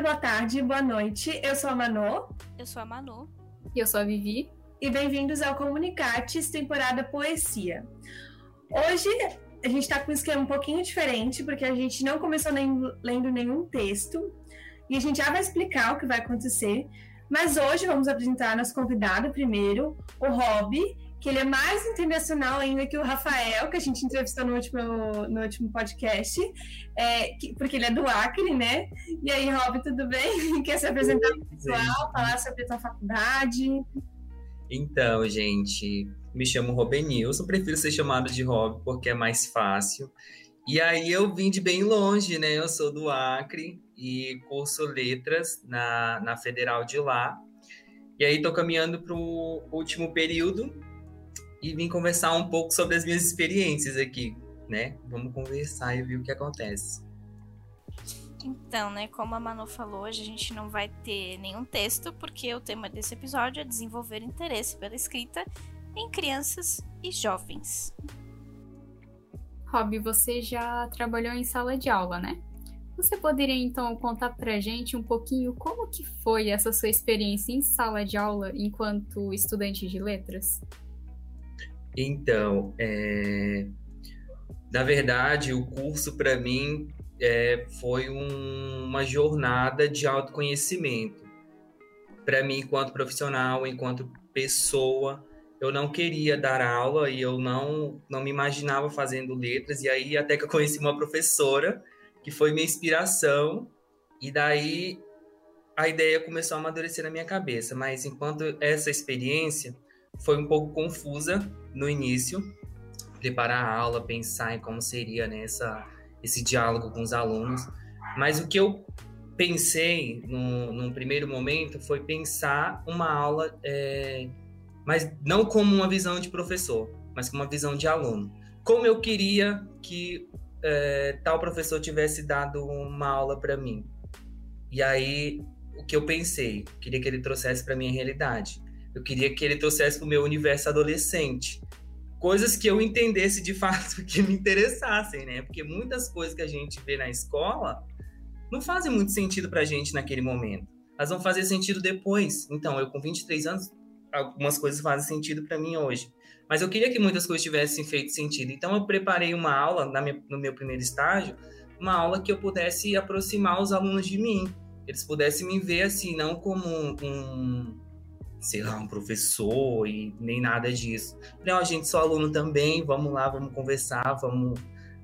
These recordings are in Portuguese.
boa tarde, boa noite. Eu sou a Manu. Eu sou a Manu. E eu sou a Vivi. E bem-vindos ao Comunicates, temporada Poesia. Hoje a gente está com um esquema um pouquinho diferente, porque a gente não começou nem, lendo nenhum texto. E a gente já vai explicar o que vai acontecer. Mas hoje vamos apresentar nosso convidado primeiro, o Rob, que ele é mais internacional ainda que o Rafael, que a gente entrevistou no último, no último podcast, é, que, porque ele é do Acre, né? E aí, Rob, tudo bem? Quer se apresentar para o pessoal, falar sobre a sua faculdade? Então, gente, me chamo Robenilson, prefiro ser chamado de Rob porque é mais fácil. E aí eu vim de bem longe, né? Eu sou do Acre e curso letras na, na Federal de lá. E aí estou caminhando para o último período e vim conversar um pouco sobre as minhas experiências aqui, né? Vamos conversar e ver o que acontece. Então, né, como a Manu falou, hoje a gente não vai ter nenhum texto, porque o tema desse episódio é desenvolver interesse pela escrita em crianças e jovens. Rob, você já trabalhou em sala de aula, né? Você poderia então contar pra gente um pouquinho como que foi essa sua experiência em sala de aula enquanto estudante de letras? Então, é... na verdade, o curso para mim é, foi um, uma jornada de autoconhecimento. Para mim, enquanto profissional, enquanto pessoa, eu não queria dar aula e eu não, não me imaginava fazendo letras. E aí, até que eu conheci uma professora que foi minha inspiração, e daí a ideia começou a amadurecer na minha cabeça. Mas enquanto essa experiência foi um pouco confusa no início, preparar a aula, pensar em como seria né, esse diálogo com os alunos. Mas o que eu pensei no, num primeiro momento foi pensar uma aula, é, mas não como uma visão de professor, mas como uma visão de aluno. Como eu queria que é, tal professor tivesse dado uma aula para mim. E aí, o que eu pensei? Queria que ele trouxesse para minha realidade. Eu queria que ele trouxesse para o meu universo adolescente. Coisas que eu entendesse de fato que me interessassem, né? Porque muitas coisas que a gente vê na escola não fazem muito sentido para a gente naquele momento. Elas vão fazer sentido depois. Então, eu com 23 anos, algumas coisas fazem sentido para mim hoje. Mas eu queria que muitas coisas tivessem feito sentido. Então, eu preparei uma aula minha, no meu primeiro estágio, uma aula que eu pudesse aproximar os alunos de mim. Eles pudessem me ver assim, não como um, sei lá, um professor e nem nada disso. Não, a gente só aluno também, vamos lá, vamos conversar, vamos,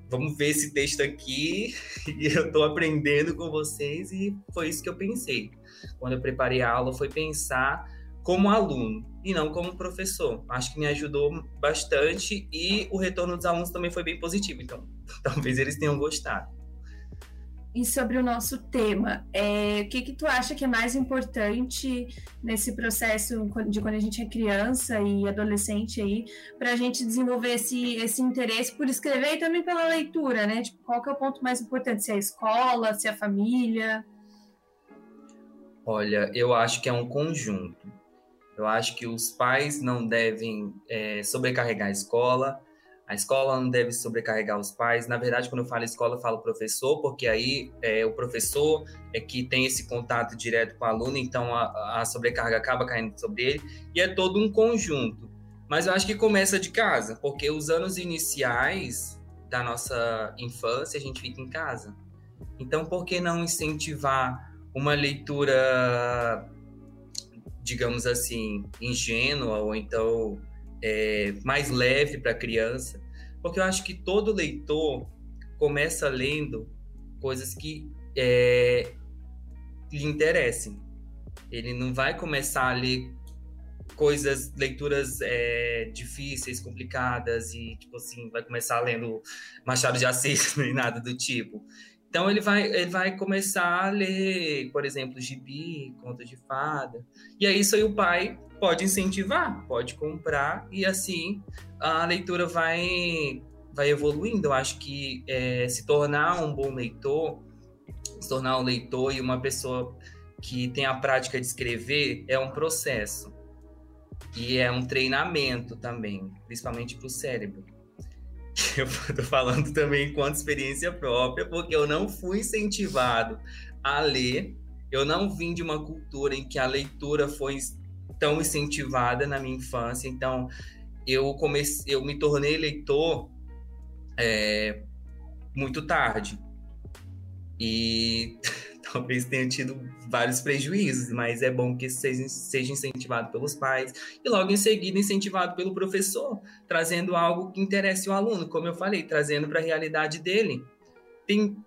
vamos ver esse texto aqui e eu estou aprendendo com vocês e foi isso que eu pensei. Quando eu preparei a aula foi pensar como aluno e não como professor. Acho que me ajudou bastante e o retorno dos alunos também foi bem positivo, então talvez eles tenham gostado e sobre o nosso tema. É, o que, que tu acha que é mais importante nesse processo de quando a gente é criança e adolescente aí, para a gente desenvolver esse, esse interesse por escrever e também pela leitura, né? Tipo, qual que é o ponto mais importante? Se é a escola, se é a família? Olha, eu acho que é um conjunto. Eu acho que os pais não devem é, sobrecarregar a escola, a escola não deve sobrecarregar os pais. Na verdade, quando eu falo escola, eu falo professor, porque aí é, o professor é que tem esse contato direto com o aluno, então a, a sobrecarga acaba caindo sobre ele, e é todo um conjunto. Mas eu acho que começa de casa, porque os anos iniciais da nossa infância a gente fica em casa. Então, por que não incentivar uma leitura, digamos assim, ingênua ou então é, mais leve para a criança, porque eu acho que todo leitor começa lendo coisas que é, lhe interessem. Ele não vai começar a ler coisas, leituras é, difíceis, complicadas e tipo assim vai começar lendo Machado de Assis nem nada do tipo. Então ele vai, ele vai começar a ler, por exemplo, gibi, conto de fada. E é isso aí o pai pode incentivar, pode comprar e assim a leitura vai vai evoluindo. Eu acho que é, se tornar um bom leitor, se tornar um leitor e uma pessoa que tem a prática de escrever é um processo e é um treinamento também, principalmente para o cérebro. Eu estou falando também enquanto experiência própria, porque eu não fui incentivado a ler Eu não vim de uma cultura em que a leitura foi tão incentivada na minha infância, então eu comecei, eu me tornei leitor é, muito tarde e talvez tenha tido vários prejuízos, mas é bom que seja, seja incentivado pelos pais e logo em seguida incentivado pelo professor, trazendo algo que interesse o aluno, como eu falei, trazendo para a realidade dele. Tem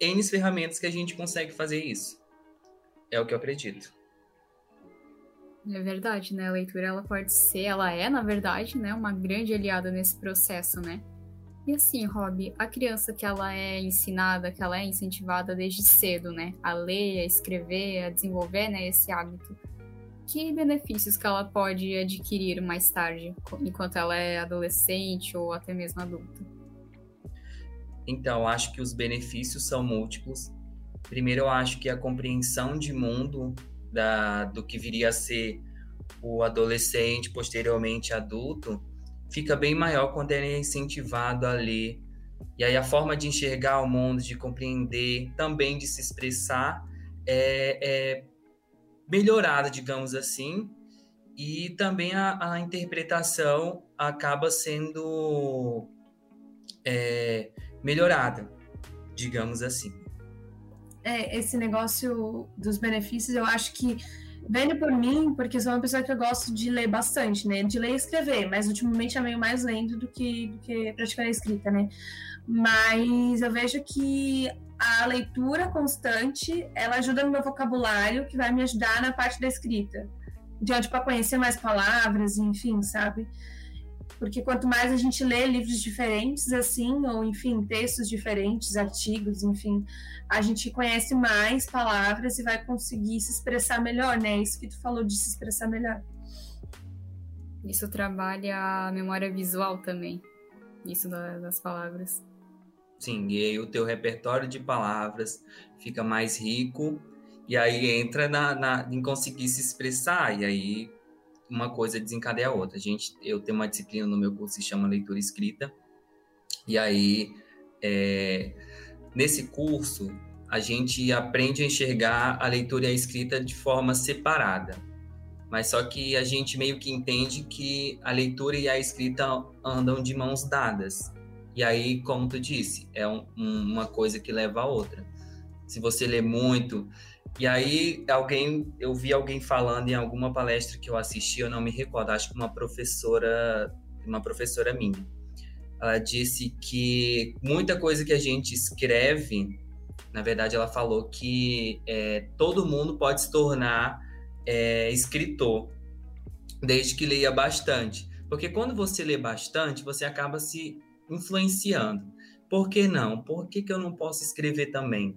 N ferramentas que a gente consegue fazer isso. É o que eu acredito. É verdade, né? A leitura ela pode ser, ela é, na verdade, né, uma grande aliada nesse processo, né? E assim, Rob, a criança que ela é ensinada, que ela é incentivada desde cedo, né, a ler, a escrever, a desenvolver, né, esse hábito, que benefícios que ela pode adquirir mais tarde, enquanto ela é adolescente ou até mesmo adulta? Então, acho que os benefícios são múltiplos. Primeiro, eu acho que a compreensão de mundo da, do que viria a ser o adolescente, posteriormente adulto, fica bem maior quando ele é incentivado a ler. E aí a forma de enxergar o mundo, de compreender, também de se expressar, é, é melhorada, digamos assim. E também a, a interpretação acaba sendo é, melhorada, digamos assim. É, esse negócio dos benefícios, eu acho que vendo por mim, porque sou uma pessoa que eu gosto de ler bastante, né? De ler e escrever, mas ultimamente é meio mais lendo do que, do que praticar a escrita, né? Mas eu vejo que a leitura constante, ela ajuda no meu vocabulário, que vai me ajudar na parte da escrita. Então, tipo, a conhecer mais palavras, enfim, sabe? Porque quanto mais a gente lê livros diferentes, assim, ou enfim, textos diferentes, artigos, enfim, a gente conhece mais palavras e vai conseguir se expressar melhor, né? Isso que tu falou de se expressar melhor. Isso trabalha a memória visual também, isso das palavras. Sim, e aí o teu repertório de palavras fica mais rico, e aí entra na, na, em conseguir se expressar, e aí uma coisa desencadeia a outra. A gente, eu tenho uma disciplina no meu curso que se chama leitura escrita. E aí, é, nesse curso, a gente aprende a enxergar a leitura e a escrita de forma separada. Mas só que a gente meio que entende que a leitura e a escrita andam de mãos dadas. E aí, como tu disse, é um, uma coisa que leva a outra. Se você lê muito, e aí, alguém, eu vi alguém falando em alguma palestra que eu assisti, eu não me recordo, acho que uma professora, uma professora minha. Ela disse que muita coisa que a gente escreve, na verdade, ela falou que é, todo mundo pode se tornar é, escritor, desde que leia bastante. Porque quando você lê bastante, você acaba se influenciando. Por que não? Por que, que eu não posso escrever também?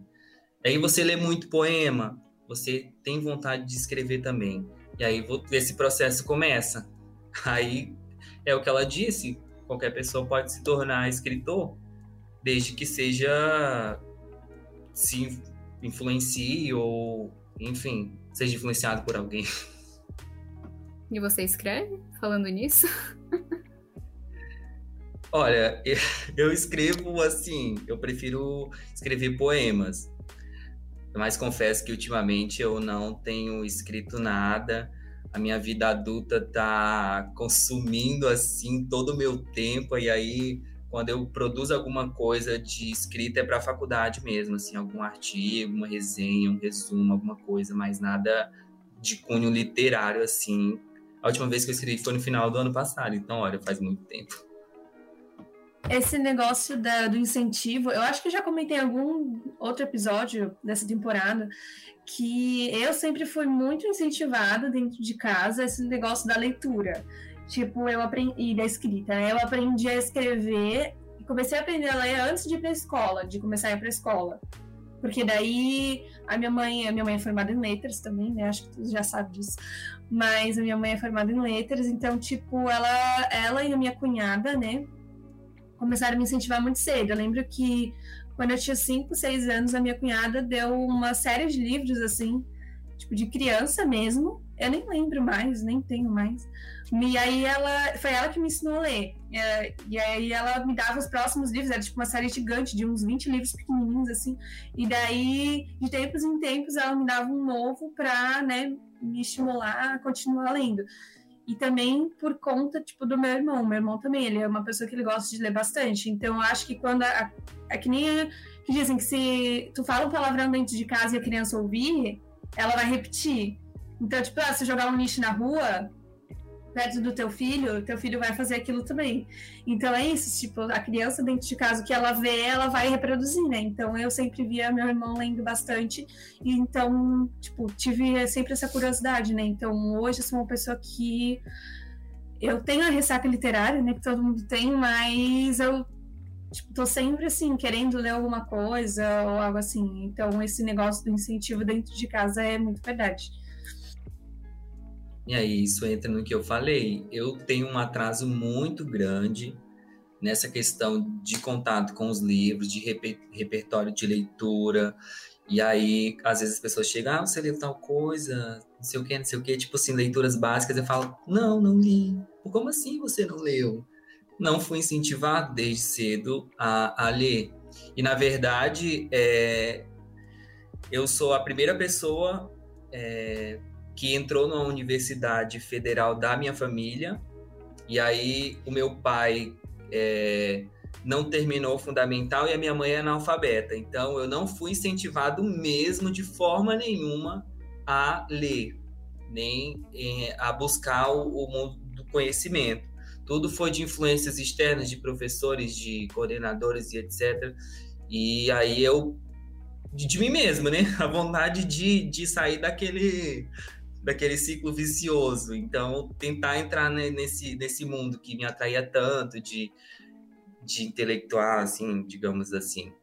Aí você lê muito poema, você tem vontade de escrever também. E aí esse processo começa. Aí é o que ela disse, qualquer pessoa pode se tornar escritor, desde que seja se influencie ou, enfim, seja influenciado por alguém. E você escreve falando nisso? Olha, eu escrevo assim, eu prefiro escrever poemas. Mas confesso que ultimamente eu não tenho escrito nada. A minha vida adulta tá consumindo assim todo o meu tempo e aí quando eu produzo alguma coisa de escrita é para a faculdade mesmo, assim, algum artigo, uma resenha, um resumo, alguma coisa, mas nada de cunho literário assim. A última vez que eu escrevi foi no final do ano passado, então olha, faz muito tempo esse negócio da, do incentivo, eu acho que já comentei em algum outro episódio dessa temporada que eu sempre fui muito incentivada dentro de casa esse negócio da leitura. Tipo, eu aprendi e da escrita, né? Eu aprendi a escrever e comecei a aprender a ler antes de ir para escola, de começar a ir para escola. Porque daí a minha mãe, a minha mãe é formada em letras também, né? Acho que tu já sabe disso. Mas a minha mãe é formada em letras, então tipo, ela ela e a minha cunhada, né, começaram a me incentivar muito cedo. Eu lembro que quando eu tinha 5, 6 anos, a minha cunhada deu uma série de livros, assim, tipo, de criança mesmo. Eu nem lembro mais, nem tenho mais. E aí ela foi ela que me ensinou a ler. E aí ela me dava os próximos livros, era tipo uma série gigante de uns 20 livros pequenininhos assim. E daí, de tempos em tempos, ela me dava um novo para, né, me estimular a continuar lendo. E também por conta, tipo, do meu irmão. Meu irmão também, ele é uma pessoa que ele gosta de ler bastante. Então, eu acho que quando... A, é que nem que dizem que se tu fala um palavrão dentro de casa e a criança ouvir, ela vai repetir. Então, tipo, ah, se jogar um lixo na rua, perto do teu filho, teu filho vai fazer aquilo também. Então é isso, tipo, a criança dentro de casa, o que ela vê, ela vai reproduzir, né? Então eu sempre via meu irmão lendo bastante, e então, tipo, tive sempre essa curiosidade, né? Então hoje eu sou uma pessoa que eu tenho a ressaca literária, né, que todo mundo tem, mas eu tipo, tô sempre assim, querendo ler alguma coisa ou algo assim. Então esse negócio do incentivo dentro de casa é muito verdade. E aí, isso entra no que eu falei. Eu tenho um atraso muito grande nessa questão de contato com os livros, de reper repertório de leitura. E aí, às vezes as pessoas chegam, ah, você leu tal coisa, não sei o que, não sei o que, tipo assim, leituras básicas. Eu falo, não, não li. Como assim você não leu? Não fui incentivado desde cedo a, a ler. E, na verdade, é, eu sou a primeira pessoa é, que entrou numa universidade federal da minha família, e aí o meu pai é, não terminou o fundamental e a minha mãe é analfabeta. Então eu não fui incentivado mesmo de forma nenhuma a ler, nem é, a buscar o, o mundo do conhecimento. Tudo foi de influências externas, de professores, de coordenadores e etc. E aí eu de, de, mim mesmo, né? A vontade de, de sair daquele daquele ciclo vicioso. Então, tentar entrar nesse, nesse mundo que me atraía tanto de, de intelectual, assim, digamos assim.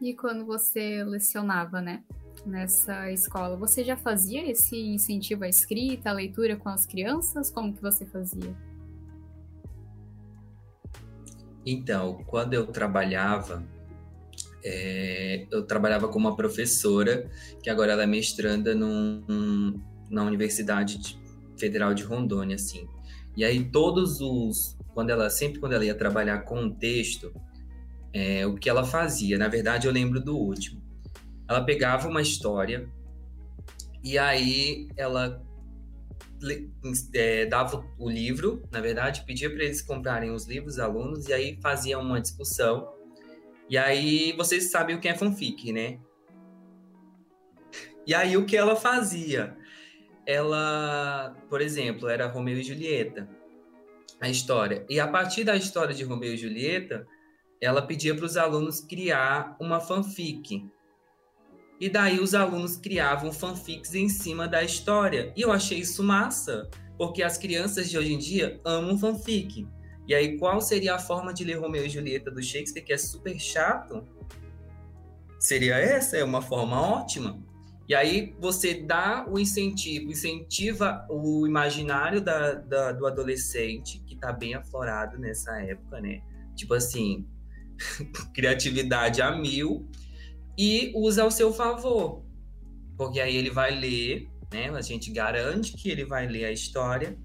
E quando você lecionava, né, nessa escola, você já fazia esse incentivo à escrita, à leitura com as crianças? Como que você fazia? Então, quando eu trabalhava é, eu trabalhava com uma professora, que agora ela é mestranda num, na Universidade Federal de Rondônia, assim. E aí todos os... Quando ela, sempre quando ela ia trabalhar com um texto, é, o que ela fazia, na verdade eu lembro do último. Ela pegava uma história e aí ela é, dava o livro, na verdade, pedia para eles comprarem os livros, alunos, e aí fazia uma discussão e aí vocês sabem o que é fanfic, né? E aí o que ela fazia? Ela, por exemplo, era Romeu e Julieta, a história. E a partir da história de Romeu e Julieta, ela pedia para os alunos criar uma fanfic. E daí os alunos criavam fanfics em cima da história. E eu achei isso massa, porque as crianças de hoje em dia amam fanfic. E aí, qual seria a forma de ler Romeu e Julieta do Shakespeare, que é super chato? Seria essa, é uma forma ótima. E aí você dá o incentivo, incentiva o imaginário da, da do adolescente, que está bem aflorado nessa época, né? Tipo assim, criatividade a mil, e usa ao seu favor. Porque aí ele vai ler, né? A gente garante que ele vai ler a história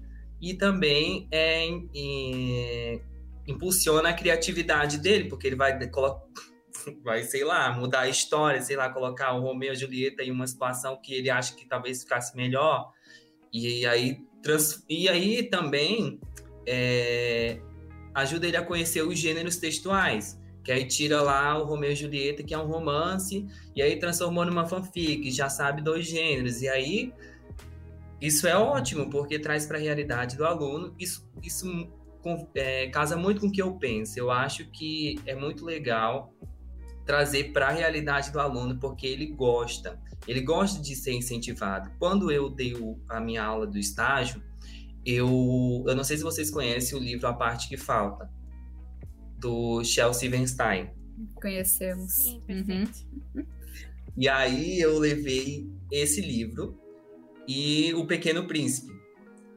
e também é, impulsiona a criatividade dele, porque ele vai, vai, sei lá, mudar a história, sei lá, colocar o Romeu e Julieta em uma situação que ele acha que talvez ficasse melhor. E aí, trans, e aí também é, ajuda ele a conhecer os gêneros textuais. Que aí tira lá o Romeu e Julieta, que é um romance, e aí transformou numa fanfic, já sabe dois gêneros. E aí isso é ótimo, porque traz para a realidade do aluno. Isso, isso é, casa muito com o que eu penso. Eu acho que é muito legal trazer para a realidade do aluno, porque ele gosta. Ele gosta de ser incentivado. Quando eu dei a minha aula do estágio, eu, eu não sei se vocês conhecem o livro A Parte Que Falta, do Chelsea Weinstein. Conhecemos. Sim, perfeito. Uhum. E aí eu levei esse livro e O Pequeno Príncipe,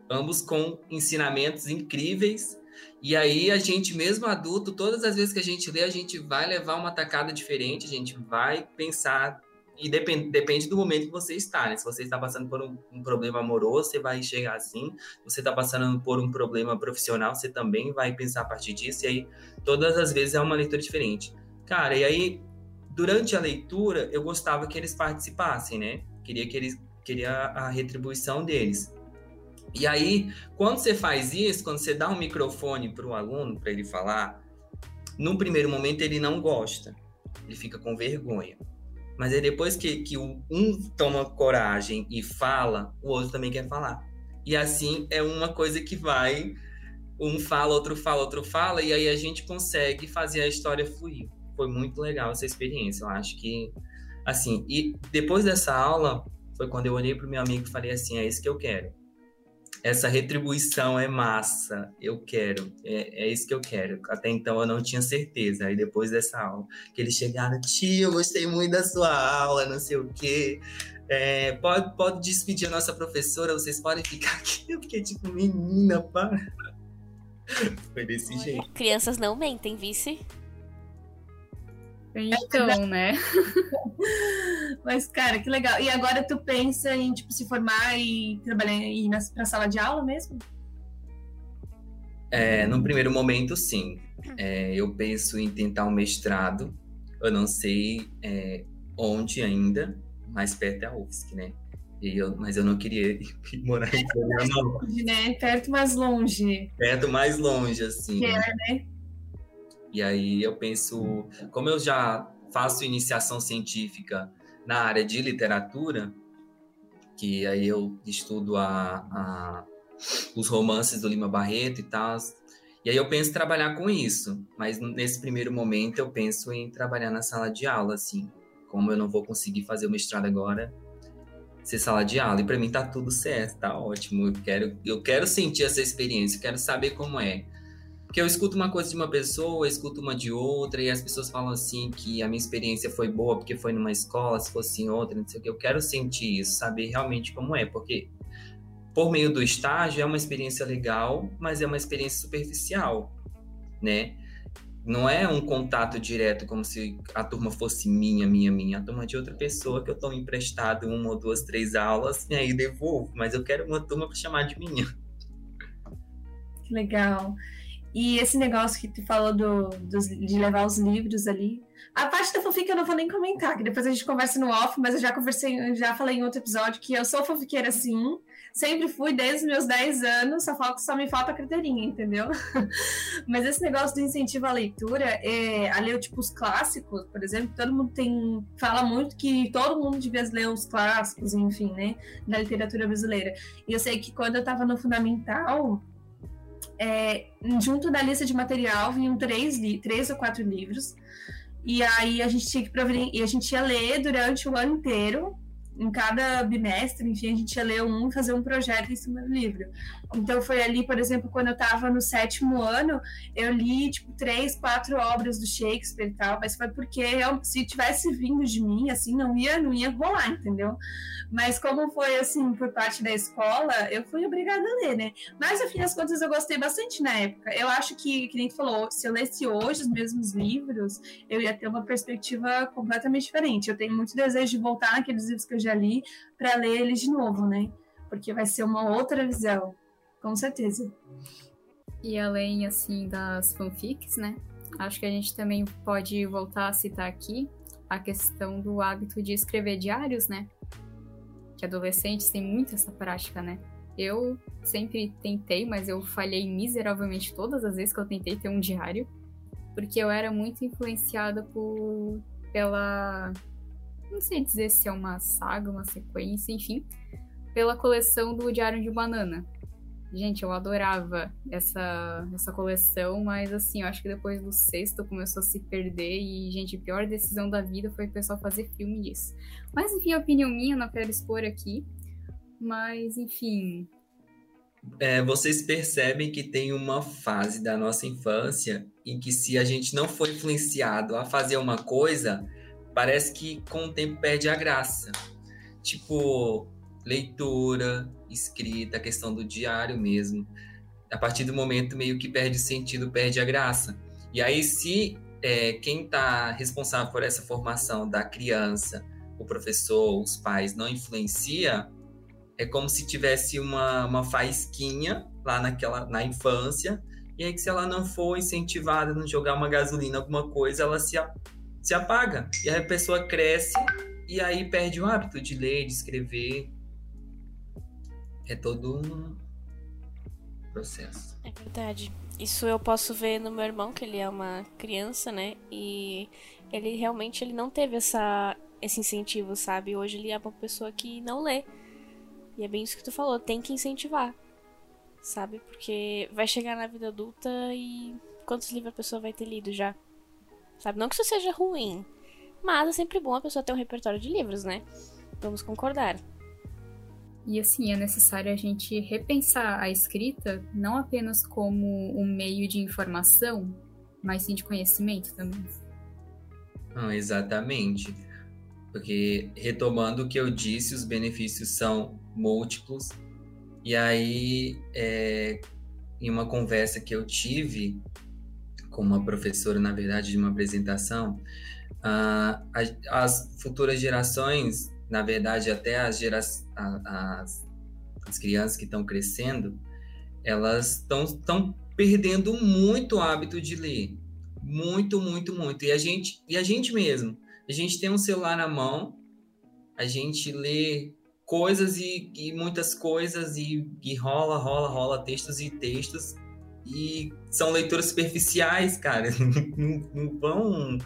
ambos com ensinamentos incríveis. E aí a gente, mesmo adulto, todas as vezes que a gente lê, a gente vai levar uma tacada diferente, a gente vai pensar e depende, depende do momento que você está, né? Se você está passando por um, um problema amoroso, você vai chegar assim. Se você está passando por um problema profissional, você também vai pensar a partir disso. E aí, todas as vezes é uma leitura diferente. Cara, e aí, durante a leitura, eu gostava que eles participassem, né? Queria que eles queria a retribuição deles. E aí, quando você faz isso, quando você dá um microfone para o aluno para ele falar, no primeiro momento ele não gosta, ele fica com vergonha. Mas aí depois que, que um toma coragem e fala, o outro também quer falar. E assim é uma coisa que vai, um fala, outro fala, outro fala, e aí a gente consegue fazer a história fluir. Foi muito legal essa experiência, eu acho que, assim, e depois dessa aula, foi quando eu olhei para o meu amigo e falei assim, é isso que eu quero essa retribuição é massa, eu quero, é, é, isso que eu quero. Até então eu não tinha certeza. Aí depois dessa aula, que eles chegaram, tio, eu gostei muito da sua aula, não sei o quê. É, pode, pode despedir a nossa professora, vocês podem ficar aqui. Eu fiquei tipo, menina, para. Foi desse jeito. Crianças não mentem, vice. Então, né? Mas, cara, que legal. E agora tu pensa em, tipo, se formar e trabalhar e ir na, pra sala de aula mesmo? É, no primeiro momento, sim. É, eu penso em tentar um mestrado. Eu não sei é, onde ainda, mais perto é a UFSC, né? Eu, mas eu não queria ir morar em Florianópolis. Né? Perto mais longe. Perto mais longe, assim. Que é, né? E aí eu penso, como eu já faço iniciação científica na área de literatura, que aí eu estudo a, a, os romances do Lima Barreto e tal. E aí eu penso em trabalhar com isso, mas nesse primeiro momento eu penso em trabalhar na sala de aula, assim. Como eu não vou conseguir fazer o mestrado agora, ser sala de aula. E para mim tá tudo certo, tá ótimo. Eu quero, eu quero sentir essa experiência, quero saber como é. Porque eu escuto uma coisa de uma pessoa, escuto uma de outra, e as pessoas falam assim que a minha experiência foi boa porque foi numa escola, se fosse em outra, não sei o que. Eu quero sentir isso, saber realmente como é, porque por meio do estágio é uma experiência legal, mas é uma experiência superficial, né? Não é um contato direto como se a turma fosse minha, minha, minha, a turma de outra pessoa que eu estou emprestado uma ou duas, três aulas e aí devolvo, mas eu quero uma turma para chamar de minha. Que legal. E esse negócio que tu falou do, de levar os livros ali. A parte da fanfic eu não vou nem comentar, que depois a gente conversa no off, mas eu já conversei, já falei em outro episódio que eu sou fanfiqueira sim. Sempre fui desde os meus 10 anos, só, falta, só me falta a carteirinha, entendeu? mas esse negócio do incentivo à leitura, é, a ler tipo os clássicos, por exemplo, todo mundo tem. fala muito que todo mundo devia ler os clássicos, enfim, né? Da literatura brasileira. E eu sei que quando eu estava no fundamental é, junto da lista de material vinham três, três ou quatro livros. E aí a gente tinha que e a gente ia ler durante o ano inteiro em cada bimestre, enfim, a gente ia ler um e fazer um projeto em cima do livro. Então foi ali, por exemplo, quando eu estava no sétimo ano, eu li tipo três, quatro obras do Shakespeare e tal, mas foi porque eu, se tivesse vindo de mim, assim, não ia, não ia rolar, entendeu? Mas como foi assim por parte da escola, eu fui obrigada a ler, né? Mas fim das contas eu gostei bastante na época. Eu acho que, que nem tu falou, se eu lesse hoje os mesmos livros, eu ia ter uma perspectiva completamente diferente. Eu tenho muito desejo de voltar naqueles livros que eu já li para ler eles de novo, né? Porque vai ser uma outra visão, com certeza. E além assim das fanfics, né? Acho que a gente também pode voltar a citar aqui a questão do hábito de escrever diários, né? Que adolescentes têm muito essa prática, né? Eu sempre tentei, mas eu falhei miseravelmente todas as vezes que eu tentei ter um diário, porque eu era muito influenciada por pela não sei dizer se é uma saga, uma sequência, enfim, pela coleção do Diário de Banana. Gente, eu adorava essa, essa coleção, mas assim, eu acho que depois do sexto começou a se perder e, gente, a pior decisão da vida foi o pessoal fazer filme disso. Mas enfim, a opinião minha, não quero expor aqui. Mas, enfim. É, vocês percebem que tem uma fase da nossa infância em que se a gente não for influenciado a fazer uma coisa, parece que com o tempo perde a graça. Tipo, leitura, escrita, a questão do diário mesmo. A partir do momento meio que perde sentido, perde a graça. E aí, se é, quem está responsável por essa formação da criança o professor, os pais não influencia, é como se tivesse uma, uma faísquinha lá naquela, na infância, e aí que se ela não for incentivada a não jogar uma gasolina, alguma coisa, ela se, se apaga. E a pessoa cresce e aí perde o hábito de ler, de escrever. É todo um processo. É verdade. Isso eu posso ver no meu irmão, que ele é uma criança, né? E ele realmente ele não teve essa, esse incentivo, sabe? Hoje ele é uma pessoa que não lê. E é bem isso que tu falou, tem que incentivar. Sabe? Porque vai chegar na vida adulta e quantos livros a pessoa vai ter lido já? Sabe? Não que isso seja ruim, mas é sempre bom a pessoa ter um repertório de livros, né? Vamos concordar. E assim, é necessário a gente repensar a escrita não apenas como um meio de informação, mas sim de conhecimento também. Não, exatamente. Porque, retomando o que eu disse, os benefícios são múltiplos. E aí, é, em uma conversa que eu tive com uma professora, na verdade, de uma apresentação, uh, as futuras gerações, na verdade, até as, gera as, as crianças que estão crescendo, elas estão perdendo muito o hábito de ler. Muito, muito, muito. E a gente, e a gente mesmo. A gente tem um celular na mão, a gente lê coisas e, e muitas coisas e, e rola, rola, rola textos e textos e são leituras superficiais, cara. não, não vão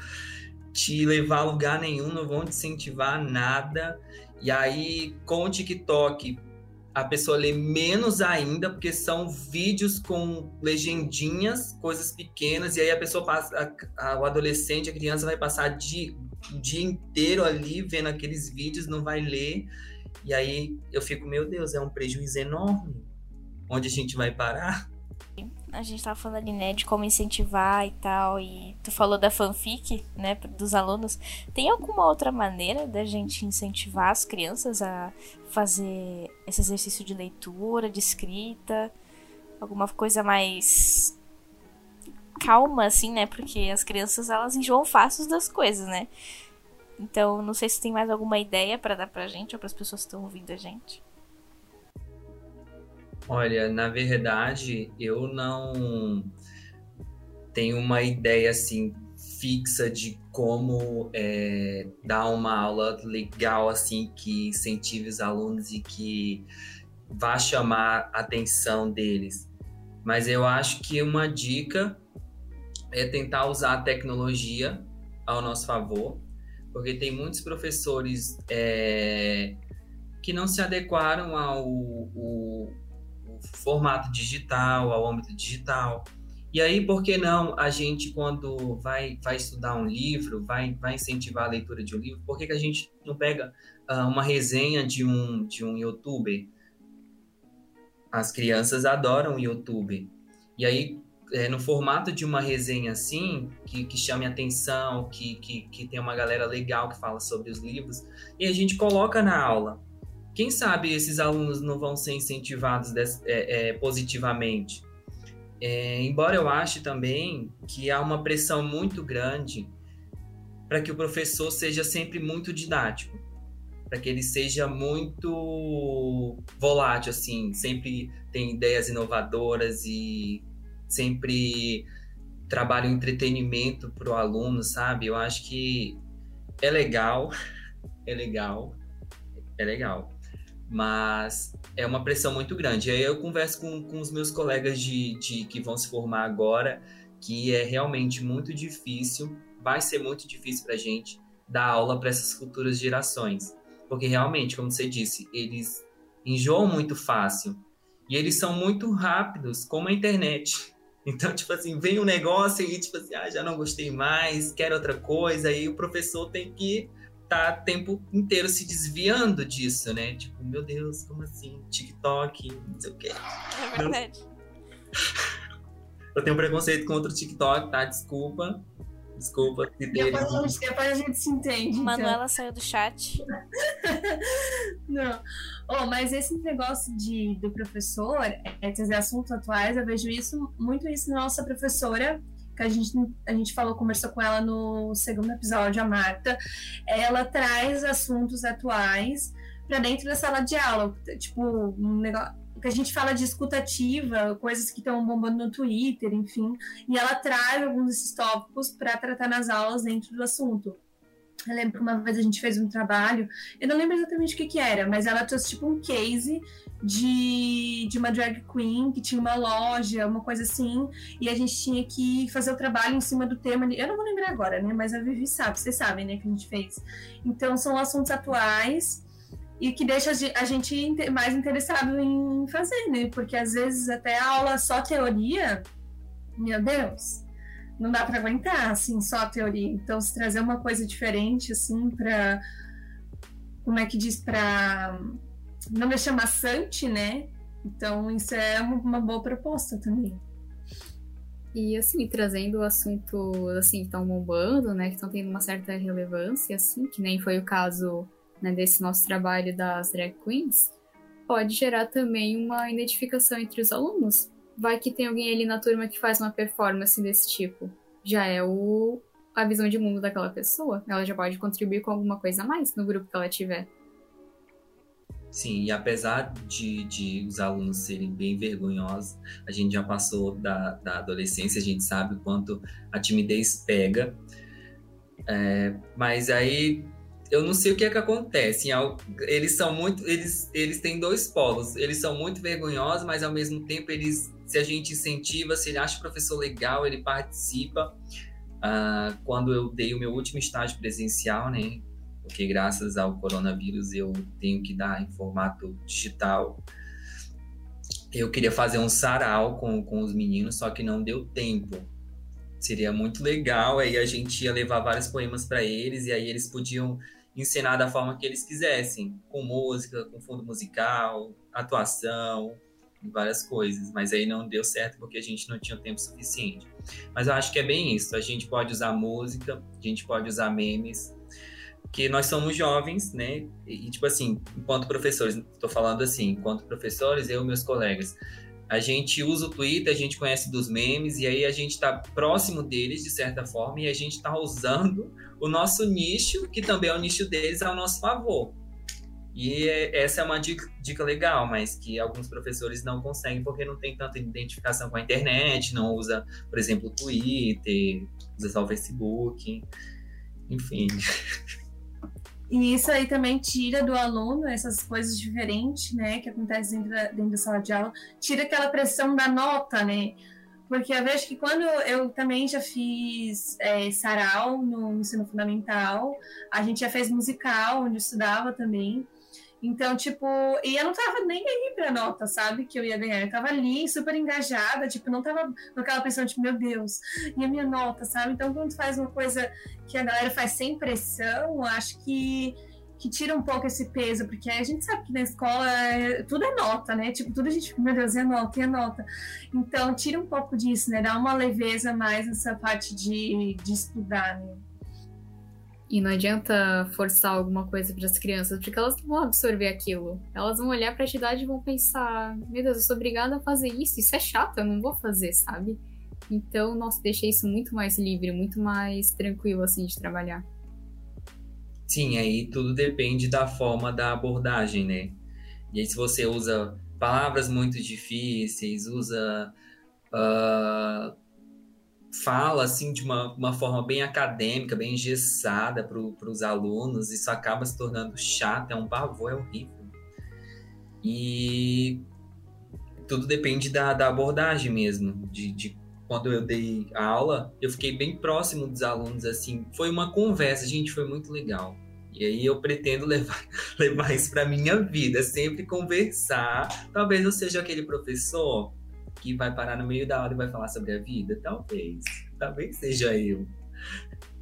te levar a lugar nenhum, não vão te incentivar nada. E aí, com o TikTok, a pessoa lê menos ainda, porque são vídeos com legendinhas, coisas pequenas, e aí a pessoa passa, a, a, o adolescente, a criança vai passar de, o dia inteiro ali vendo aqueles vídeos, não vai ler. E aí eu fico, meu Deus, é um prejuízo enorme. Onde a gente vai parar? A gente tava falando ali, né, de como incentivar e tal, e tu falou da fanfic, né, dos alunos. Tem alguma outra maneira da gente incentivar as crianças a fazer esse exercício de leitura, de escrita? Alguma coisa mais calma, assim, né? Porque as crianças, elas enjoam fácil das coisas, né? Então, não sei se tem mais alguma ideia para dar pra gente ou para as pessoas que estão ouvindo a gente. Olha, na verdade, eu não tenho uma ideia assim fixa de como é, dar uma aula legal assim que incentive os alunos e que vá chamar a atenção deles. Mas eu acho que uma dica é tentar usar a tecnologia ao nosso favor, porque tem muitos professores é, que não se adequaram ao, ao formato digital, ao âmbito digital. E aí, por que não a gente, quando vai, vai estudar um livro, vai, vai incentivar a leitura de um livro, por que, que a gente não pega uh, uma resenha de um, de um youtuber? As crianças adoram o YouTube. E aí, é, no formato de uma resenha assim, que, que chame atenção, que, que, que tem uma galera legal que fala sobre os livros, e a gente coloca na aula quem sabe esses alunos não vão ser incentivados é, é, positivamente? É, embora eu ache também que há uma pressão muito grande para que o professor seja sempre muito didático, para que ele seja muito volátil, assim, sempre tem ideias inovadoras e sempre trabalha o entretenimento para o aluno, sabe? Eu acho que é legal, é legal, é legal mas é uma pressão muito grande. Aí eu converso com, com os meus colegas de, de que vão se formar agora, que é realmente muito difícil, vai ser muito difícil para a gente dar aula para essas futuras gerações, porque realmente, como você disse, eles enjoam muito fácil e eles são muito rápidos, como a internet. Então, tipo assim, vem um negócio e tipo assim, ah, já não gostei mais, quero outra coisa, aí o professor tem que tá o tempo inteiro se desviando disso, né? Tipo, meu Deus, como assim? TikTok, não sei o quê. É verdade. Eu tenho preconceito contra o TikTok, tá? Desculpa. Desculpa. Depois a, gente, depois a gente se entende. Então. Manuela então. saiu do chat. Não. Oh, mas esse negócio de, do professor é, trazer assuntos atuais, eu vejo isso muito isso na nossa professora que a gente, a gente falou, conversou com ela no segundo episódio, a Marta, ela traz assuntos atuais para dentro da sala de aula, tipo, um negócio que a gente fala de escutativa, coisas que estão bombando no Twitter, enfim, e ela traz alguns desses tópicos para tratar nas aulas dentro do assunto. Eu lembro que uma vez a gente fez um trabalho, eu não lembro exatamente o que, que era, mas ela trouxe tipo um case de, de uma drag queen que tinha uma loja, uma coisa assim, e a gente tinha que fazer o trabalho em cima do tema. Eu não vou lembrar agora, né? Mas a Vivi sabe, vocês sabem, né, que a gente fez. Então são assuntos atuais e que deixa a gente mais interessado em fazer, né? Porque às vezes até a aula só teoria, meu Deus não dá para aguentar, assim, só a teoria. Então, se trazer uma coisa diferente, assim, para. Como é que diz? Para não deixar maçante, né? Então, isso é uma boa proposta também. E, assim, trazendo o assunto, assim, que estão bombando, né? Que estão tendo uma certa relevância, assim, que nem foi o caso né, desse nosso trabalho das drag queens, pode gerar também uma identificação entre os alunos vai que tem alguém ali na turma que faz uma performance desse tipo. Já é o a visão de mundo daquela pessoa. Ela já pode contribuir com alguma coisa a mais no grupo que ela tiver. Sim, e apesar de, de os alunos serem bem vergonhosos, a gente já passou da, da adolescência, a gente sabe o quanto a timidez pega. É, mas aí eu não sei o que é que acontece. Eles são muito. Eles, eles têm dois polos. Eles são muito vergonhosos, mas ao mesmo tempo eles. Se a gente incentiva, se ele acha o professor legal, ele participa. Uh, quando eu dei o meu último estágio presencial, né? Porque graças ao coronavírus eu tenho que dar em formato digital. Eu queria fazer um sarau com, com os meninos, só que não deu tempo. Seria muito legal, aí a gente ia levar vários poemas para eles e aí eles podiam encenar da forma que eles quisessem, com música, com fundo musical, atuação, várias coisas, mas aí não deu certo porque a gente não tinha tempo suficiente. Mas eu acho que é bem isso, a gente pode usar música, a gente pode usar memes, que nós somos jovens, né? E tipo assim, enquanto professores, estou falando assim, enquanto professores, eu e meus colegas, a gente usa o Twitter, a gente conhece dos memes, e aí a gente está próximo deles, de certa forma, e a gente está usando o nosso nicho, que também é o nicho deles, ao nosso favor. E essa é uma dica, dica, legal, mas que alguns professores não conseguem porque não tem tanta identificação com a internet, não usa, por exemplo, o Twitter, usa só o Facebook, enfim. E isso aí também tira do aluno essas coisas diferentes, né, que acontecem dentro da, dentro da sala de aula, tira aquela pressão da nota, né? Porque eu vejo que quando eu também já fiz é, sarau no ensino fundamental, a gente já fez musical, onde eu estudava também. Então, tipo, e eu não tava nem aí pra nota, sabe? Que eu ia ganhar. Eu tava ali, super engajada, tipo, não tava com aquela pressão, tipo, meu Deus, e a minha nota, sabe? Então, quando faz uma coisa que a galera faz sem pressão, acho que, que tira um pouco esse peso, porque a gente sabe que na escola é, tudo é nota, né? Tipo, tudo a gente fica, meu Deus, é nota, é nota. Então, tira um pouco disso, né? Dá uma leveza mais nessa parte de, de estudar, né? E não adianta forçar alguma coisa para as crianças, porque elas não vão absorver aquilo. Elas vão olhar para a atividade e vão pensar: meu Deus, eu sou obrigada a fazer isso, isso é chato, eu não vou fazer, sabe? Então, nossa, deixei isso muito mais livre, muito mais tranquilo assim de trabalhar. Sim, aí tudo depende da forma da abordagem, né? E aí, se você usa palavras muito difíceis, usa. Uh fala assim de uma, uma forma bem acadêmica, bem engessada para os alunos, isso acaba se tornando chato, é um pavor, é horrível. E tudo depende da, da abordagem mesmo, de, de quando eu dei a aula, eu fiquei bem próximo dos alunos, assim, foi uma conversa, gente, foi muito legal. E aí eu pretendo levar, levar isso para minha vida, sempre conversar. Talvez eu seja aquele professor que vai parar no meio da aula e vai falar sobre a vida? Talvez. Talvez seja eu.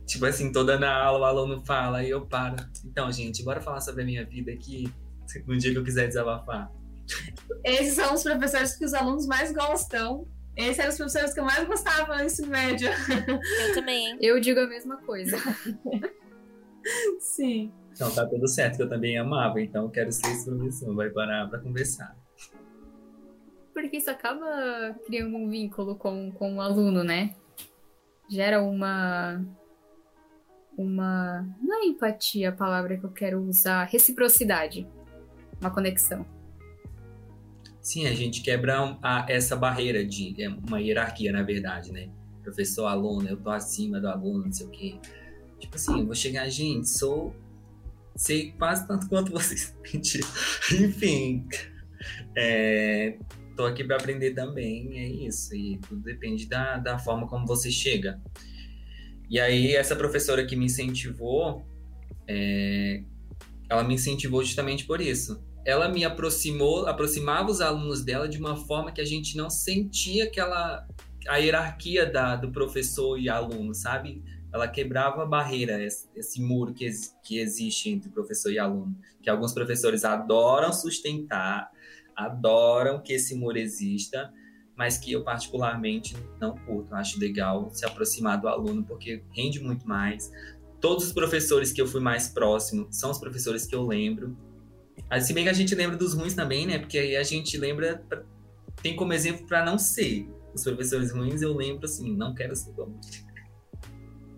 Tipo assim, toda na aula o aluno fala e eu paro. Então, gente, bora falar sobre a minha vida aqui no dia que eu quiser desabafar. Esses são os professores que os alunos mais gostam. Esses eram os professores que eu mais gostava no ensino médio. Eu também, hein? Eu digo a mesma coisa. Sim. Então tá tudo certo, que eu também amava, então eu quero ser esse professor, vai parar pra conversar porque isso acaba criando um vínculo com, com o aluno, né? gera uma uma não é empatia a palavra que eu quero usar, reciprocidade, uma conexão. Sim, a gente quebra a, essa barreira de é uma hierarquia, na verdade, né? Professor, aluno, eu tô acima do aluno, não sei o quê. Tipo assim, eu vou chegar, gente, sou sei quase tanto quanto vocês. Mentira. Enfim, é, tô aqui para aprender também, é isso. E tudo depende da, da forma como você chega. E aí, essa professora que me incentivou, é, ela me incentivou justamente por isso. Ela me aproximou, aproximava os alunos dela de uma forma que a gente não sentia aquela a hierarquia da, do professor e aluno, sabe? Ela quebrava a barreira, esse, esse muro que, que existe entre professor e aluno, que alguns professores adoram sustentar, adoram que esse muro exista, mas que eu particularmente não curto. Acho legal se aproximar do aluno porque rende muito mais. Todos os professores que eu fui mais próximo são os professores que eu lembro. Se bem que a gente lembra dos ruins também, né? Porque aí a gente lembra, tem como exemplo para não ser. Os professores ruins eu lembro assim, não quero ser como.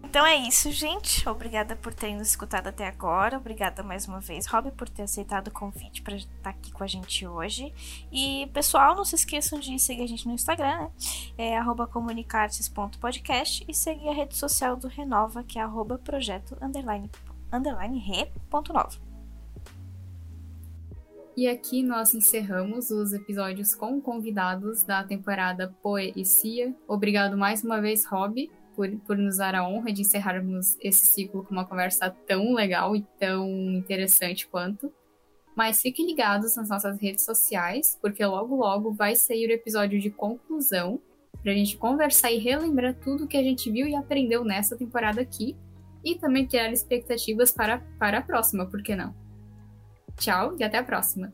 Então é isso, gente. Obrigada por terem nos escutado até agora. Obrigada mais uma vez, Rob, por ter aceitado o convite para estar tá aqui com a gente hoje. E, pessoal, não se esqueçam de seguir a gente no Instagram, né? É comunicartes.podcast e seguir a rede social do Renova, que é arroba projeto underline, underline. E aqui nós encerramos os episódios com convidados da temporada Poesia. Obrigado mais uma vez, Rob por, por nos dar a honra de encerrarmos esse ciclo com uma conversa tão legal e tão interessante quanto. Mas fiquem ligados nas nossas redes sociais, porque logo logo vai sair o episódio de conclusão para a gente conversar e relembrar tudo que a gente viu e aprendeu nessa temporada aqui e também criar expectativas para, para a próxima, por que não? Tchau e até a próxima!